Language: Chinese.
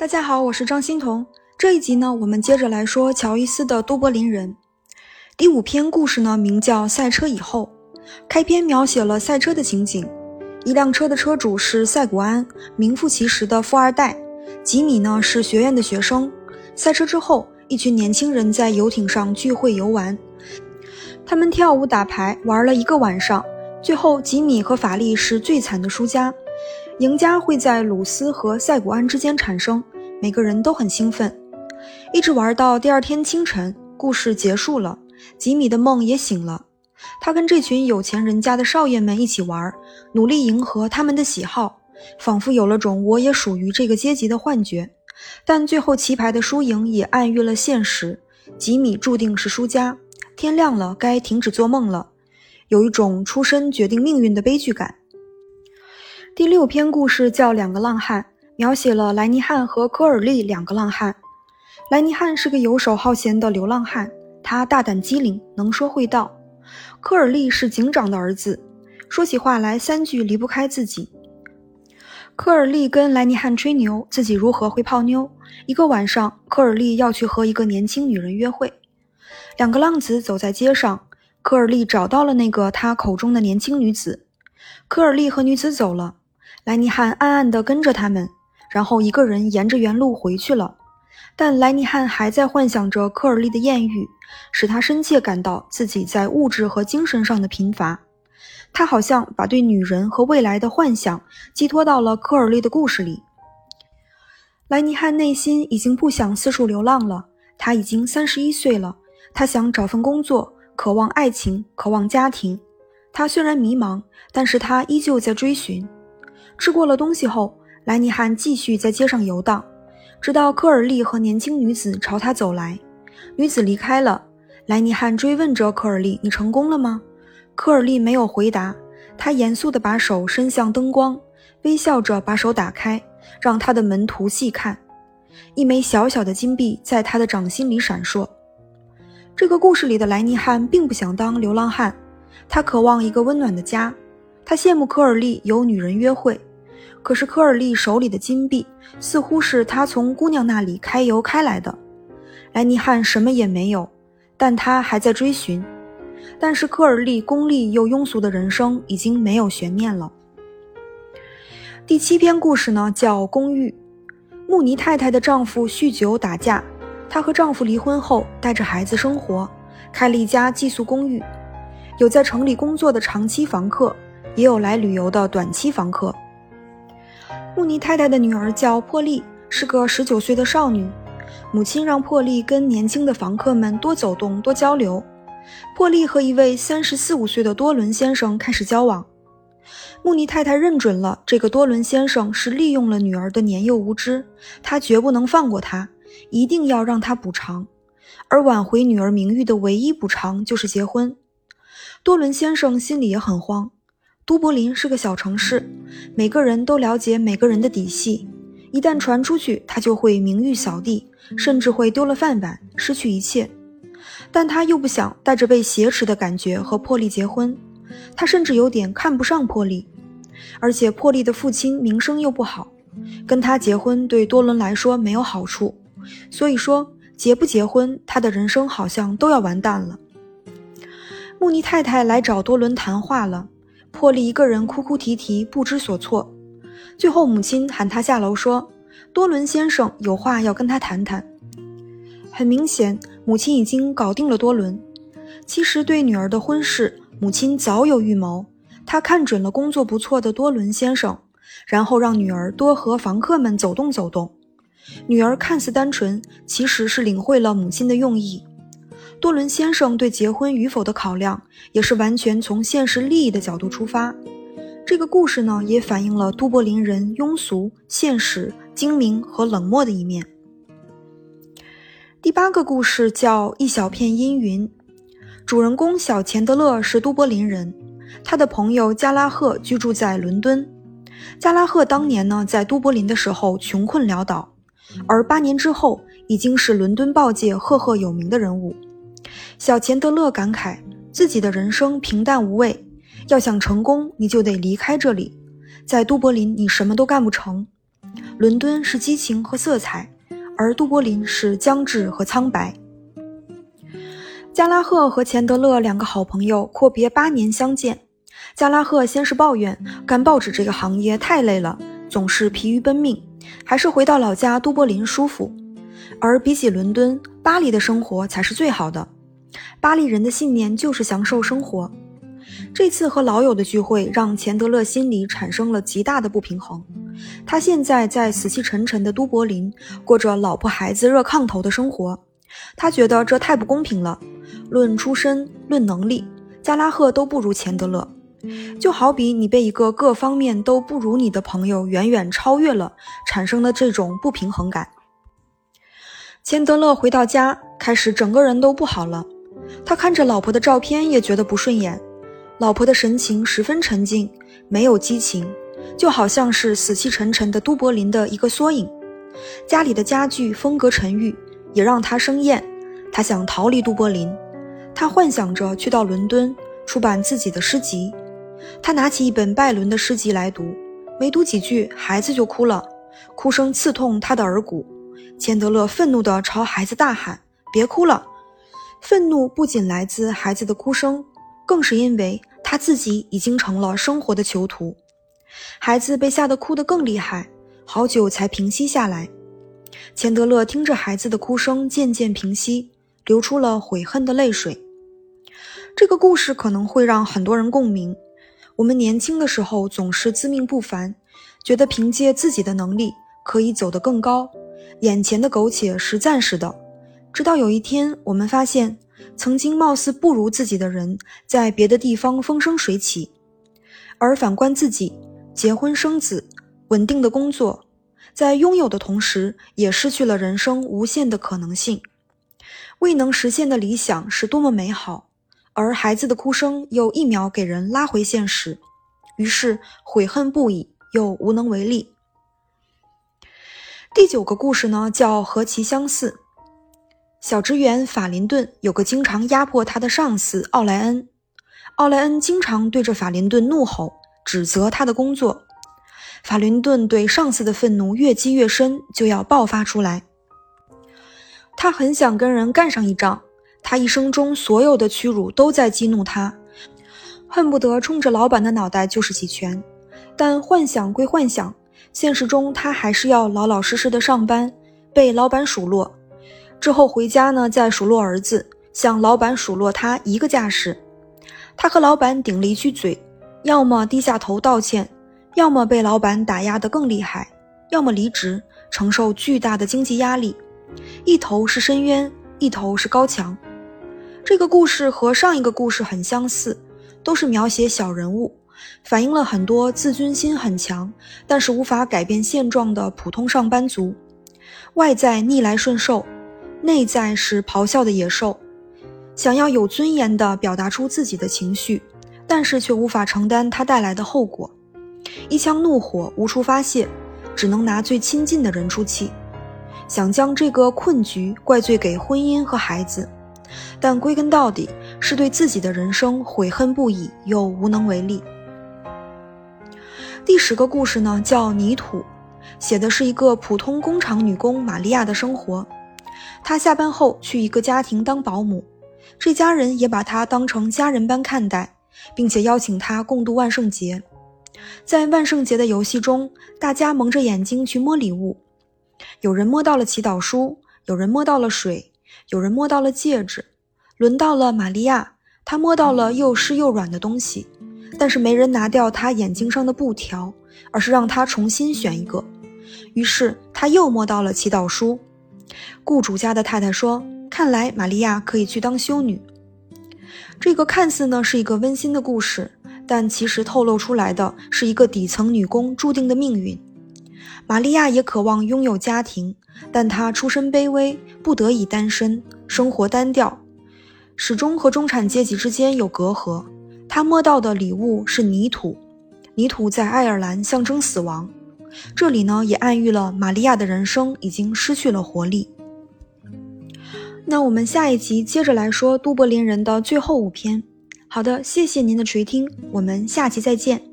大家好，我是张欣彤。这一集呢，我们接着来说乔伊斯的《都柏林人》。第五篇故事呢，名叫《赛车以后》。开篇描写了赛车的情景。一辆车的车主是赛古安，名副其实的富二代。吉米呢是学院的学生。赛车之后，一群年轻人在游艇上聚会游玩。他们跳舞打牌，玩了一个晚上。最后，吉米和法利是最惨的输家。赢家会在鲁斯和赛古安之间产生，每个人都很兴奋，一直玩到第二天清晨，故事结束了，吉米的梦也醒了。他跟这群有钱人家的少爷们一起玩，努力迎合他们的喜好，仿佛有了种我也属于这个阶级的幻觉。但最后棋牌的输赢也暗喻了现实，吉米注定是输家。天亮了，该停止做梦了，有一种出身决定命运的悲剧感。第六篇故事叫《两个浪汉》，描写了莱尼汉和科尔利两个浪汉。莱尼汉是个游手好闲的流浪汉，他大胆机灵，能说会道。科尔利是警长的儿子，说起话来三句离不开自己。科尔利跟莱尼汉吹牛，自己如何会泡妞。一个晚上，科尔利要去和一个年轻女人约会。两个浪子走在街上，科尔利找到了那个他口中的年轻女子。科尔利和女子走了。莱尼汉暗暗地跟着他们，然后一个人沿着原路回去了。但莱尼汉还在幻想着科尔利的艳遇，使他深切感到自己在物质和精神上的贫乏。他好像把对女人和未来的幻想寄托到了科尔利的故事里。莱尼汉内心已经不想四处流浪了，他已经三十一岁了，他想找份工作，渴望爱情，渴望家庭。他虽然迷茫，但是他依旧在追寻。吃过了东西后，莱尼汉继续在街上游荡，直到科尔利和年轻女子朝他走来。女子离开了，莱尼汉追问着科尔利：“你成功了吗？”科尔利没有回答，他严肃地把手伸向灯光，微笑着把手打开，让他的门徒细看。一枚小小的金币在他的掌心里闪烁。这个故事里的莱尼汉并不想当流浪汉，他渴望一个温暖的家，他羡慕科尔利有女人约会。可是科尔利手里的金币似乎是他从姑娘那里开邮开来的。莱尼汉什么也没有，但他还在追寻。但是科尔利功利又庸俗的人生已经没有悬念了。第七篇故事呢，叫《公寓》。穆尼太太的丈夫酗酒打架，她和丈夫离婚后带着孩子生活，开了一家寄宿公寓。有在城里工作的长期房客，也有来旅游的短期房客。穆尼太太的女儿叫珀利，是个十九岁的少女。母亲让珀利跟年轻的房客们多走动、多交流。珀利和一位三十四五岁的多伦先生开始交往。穆尼太太认准了这个多伦先生是利用了女儿的年幼无知，她绝不能放过他，一定要让他补偿。而挽回女儿名誉的唯一补偿就是结婚。多伦先生心里也很慌。都柏林是个小城市，每个人都了解每个人的底细。一旦传出去，他就会名誉扫地，甚至会丢了饭碗，失去一切。但他又不想带着被挟持的感觉和珀利结婚，他甚至有点看不上珀利。而且珀利的父亲名声又不好，跟他结婚对多伦来说没有好处。所以说，结不结婚，他的人生好像都要完蛋了。穆尼太太来找多伦谈话了。破例一个人哭哭啼啼，不知所措。最后，母亲喊他下楼，说：“多伦先生有话要跟他谈谈。”很明显，母亲已经搞定了多伦。其实，对女儿的婚事，母亲早有预谋。她看准了工作不错的多伦先生，然后让女儿多和房客们走动走动。女儿看似单纯，其实是领会了母亲的用意。多伦先生对结婚与否的考量，也是完全从现实利益的角度出发。这个故事呢，也反映了都柏林人庸俗、现实、精明和冷漠的一面。第八个故事叫《一小片阴云》，主人公小钱德勒是都柏林人，他的朋友加拉赫居住在伦敦。加拉赫当年呢，在都柏林的时候穷困潦倒，而八年之后，已经是伦敦报界赫赫有名的人物。小钱德勒感慨自己的人生平淡无味，要想成功，你就得离开这里。在都柏林，你什么都干不成。伦敦是激情和色彩，而都柏林是僵滞和苍白。加拉赫和钱德勒两个好朋友阔别八年相见。加拉赫先是抱怨干报纸这个行业太累了，总是疲于奔命，还是回到老家都柏林舒服。而比起伦敦，巴黎的生活才是最好的。巴黎人的信念就是享受生活。这次和老友的聚会让钱德勒心里产生了极大的不平衡。他现在在死气沉沉的都柏林过着老婆孩子热炕头的生活，他觉得这太不公平了。论出身，论能力，加拉赫都不如钱德勒。就好比你被一个各方面都不如你的朋友远远超越了，产生的这种不平衡感。钱德勒回到家，开始整个人都不好了。他看着老婆的照片也觉得不顺眼，老婆的神情十分沉静，没有激情，就好像是死气沉沉的都柏林的一个缩影。家里的家具风格沉郁，也让他生厌。他想逃离都柏林，他幻想着去到伦敦出版自己的诗集。他拿起一本拜伦的诗集来读，没读几句，孩子就哭了，哭声刺痛他的耳骨。钱德勒愤怒地朝孩子大喊：“别哭了！”愤怒不仅来自孩子的哭声，更是因为他自己已经成了生活的囚徒。孩子被吓得哭得更厉害，好久才平息下来。钱德勒听着孩子的哭声渐渐平息，流出了悔恨的泪水。这个故事可能会让很多人共鸣。我们年轻的时候总是自命不凡，觉得凭借自己的能力可以走得更高，眼前的苟且是暂时的。直到有一天，我们发现曾经貌似不如自己的人在别的地方风生水起，而反观自己，结婚生子，稳定的工作，在拥有的同时，也失去了人生无限的可能性。未能实现的理想是多么美好！而孩子的哭声又一秒给人拉回现实，于是悔恨不已，又无能为力。第九个故事呢，叫何其相似。小职员法林顿有个经常压迫他的上司奥莱恩，奥莱恩经常对着法林顿怒吼，指责他的工作。法林顿对上司的愤怒越积越深，就要爆发出来。他很想跟人干上一仗。他一生中所有的屈辱都在激怒他，恨不得冲着老板的脑袋就是几拳。但幻想归幻想，现实中他还是要老老实实的上班，被老板数落。之后回家呢，再数落儿子，向老板数落他一个架势。他和老板顶了一句嘴，要么低下头道歉，要么被老板打压得更厉害，要么离职，承受巨大的经济压力。一头是深渊，一头是高墙。这个故事和上一个故事很相似，都是描写小人物，反映了很多自尊心很强，但是无法改变现状的普通上班族。外在逆来顺受，内在是咆哮的野兽，想要有尊严地表达出自己的情绪，但是却无法承担它带来的后果。一腔怒火无处发泄，只能拿最亲近的人出气，想将这个困局怪罪给婚姻和孩子。但归根到底，是对自己的人生悔恨不已，又无能为力。第十个故事呢，叫《泥土》，写的是一个普通工厂女工玛利亚的生活。她下班后去一个家庭当保姆，这家人也把她当成家人般看待，并且邀请她共度万圣节。在万圣节的游戏中，大家蒙着眼睛去摸礼物，有人摸到了祈祷书，有人摸到了水。有人摸到了戒指，轮到了玛利亚，她摸到了又湿又软的东西，但是没人拿掉她眼睛上的布条，而是让她重新选一个。于是她又摸到了祈祷书。雇主家的太太说：“看来玛利亚可以去当修女。”这个看似呢是一个温馨的故事，但其实透露出来的是一个底层女工注定的命运。玛利亚也渴望拥有家庭。但她出身卑微，不得已单身，生活单调，始终和中产阶级之间有隔阂。她摸到的礼物是泥土，泥土在爱尔兰象征死亡。这里呢，也暗喻了玛利亚的人生已经失去了活力。那我们下一集接着来说都柏林人的最后五篇。好的，谢谢您的垂听，我们下期再见。